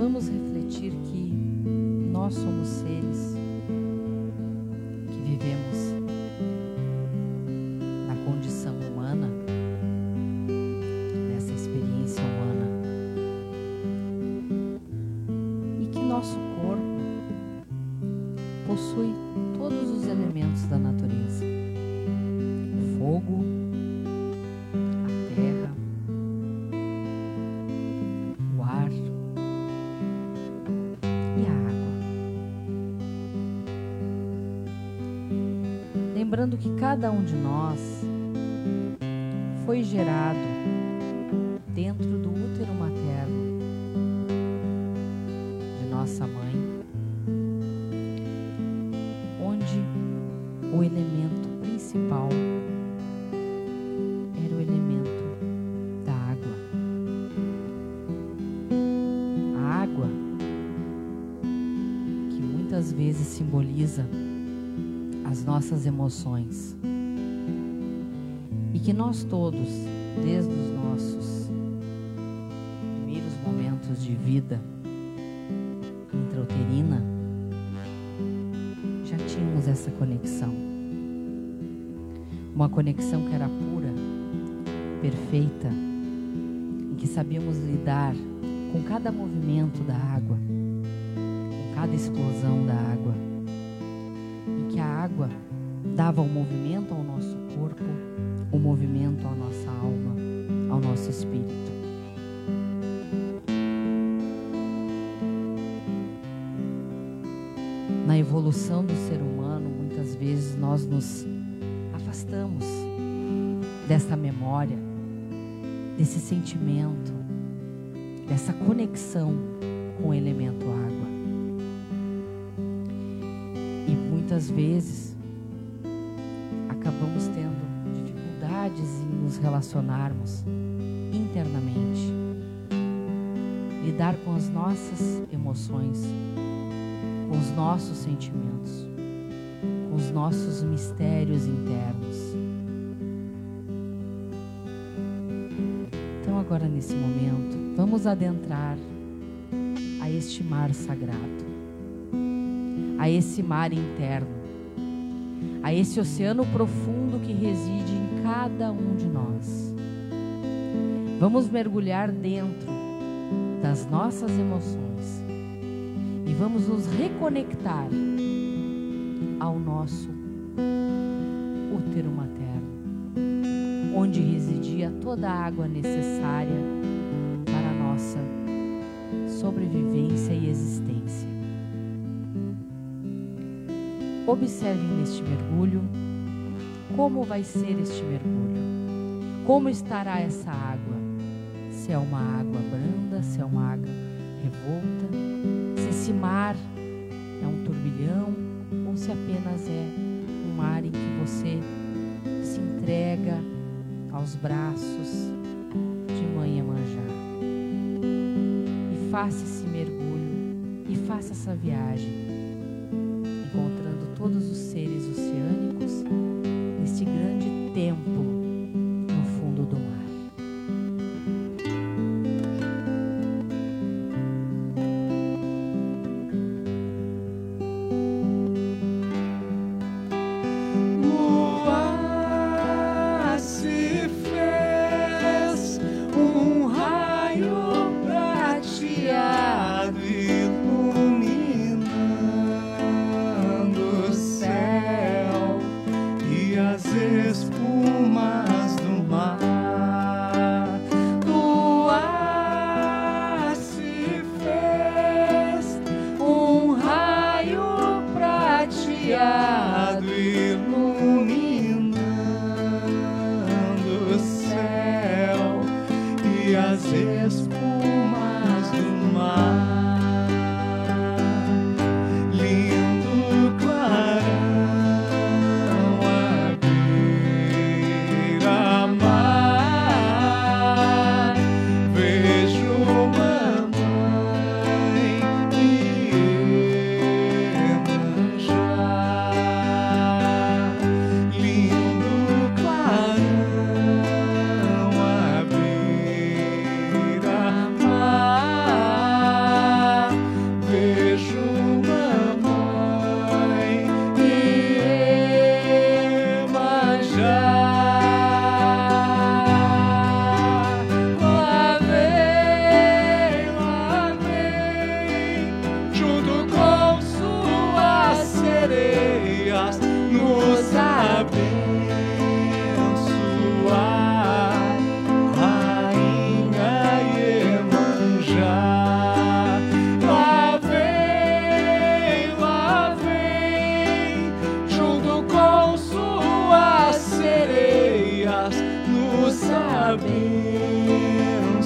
Vamos refletir que nós somos seres que vivemos na condição humana, nessa experiência humana, e que nosso corpo possui todos os elementos da natureza: o fogo, que cada um de nós foi gerado dentro do útero materno de nossa mãe, onde o elemento principal era o elemento da água. A água, que muitas vezes simboliza as nossas emoções. E que nós todos, desde os nossos primeiros momentos de vida intrauterina, já tínhamos essa conexão. Uma conexão que era pura, perfeita, em que sabíamos lidar com cada movimento da água, com cada explosão da água, a água dava o movimento ao nosso corpo, o movimento à nossa alma, ao nosso espírito. Na evolução do ser humano, muitas vezes nós nos afastamos dessa memória, desse sentimento, dessa conexão com o elemento água. Muitas vezes acabamos tendo dificuldades em nos relacionarmos internamente, lidar com as nossas emoções, com os nossos sentimentos, com os nossos mistérios internos. Então, agora nesse momento, vamos adentrar a este mar sagrado, a esse mar interno, a esse oceano profundo que reside em cada um de nós. Vamos mergulhar dentro das nossas emoções e vamos nos reconectar ao nosso útero materno, onde residia toda a água necessária para a nossa sobrevivência e existência. Observe neste mergulho. Como vai ser este mergulho, como estará essa água, se é uma água branda, se é uma água revolta, se esse mar é um turbilhão ou se apenas é um mar em que você se entrega aos braços de mãe Iemanjá. E faça esse mergulho e faça essa viagem, encontrando todos os seres oceânicos neste grande tempo abençoar,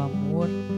amor. e o discernimento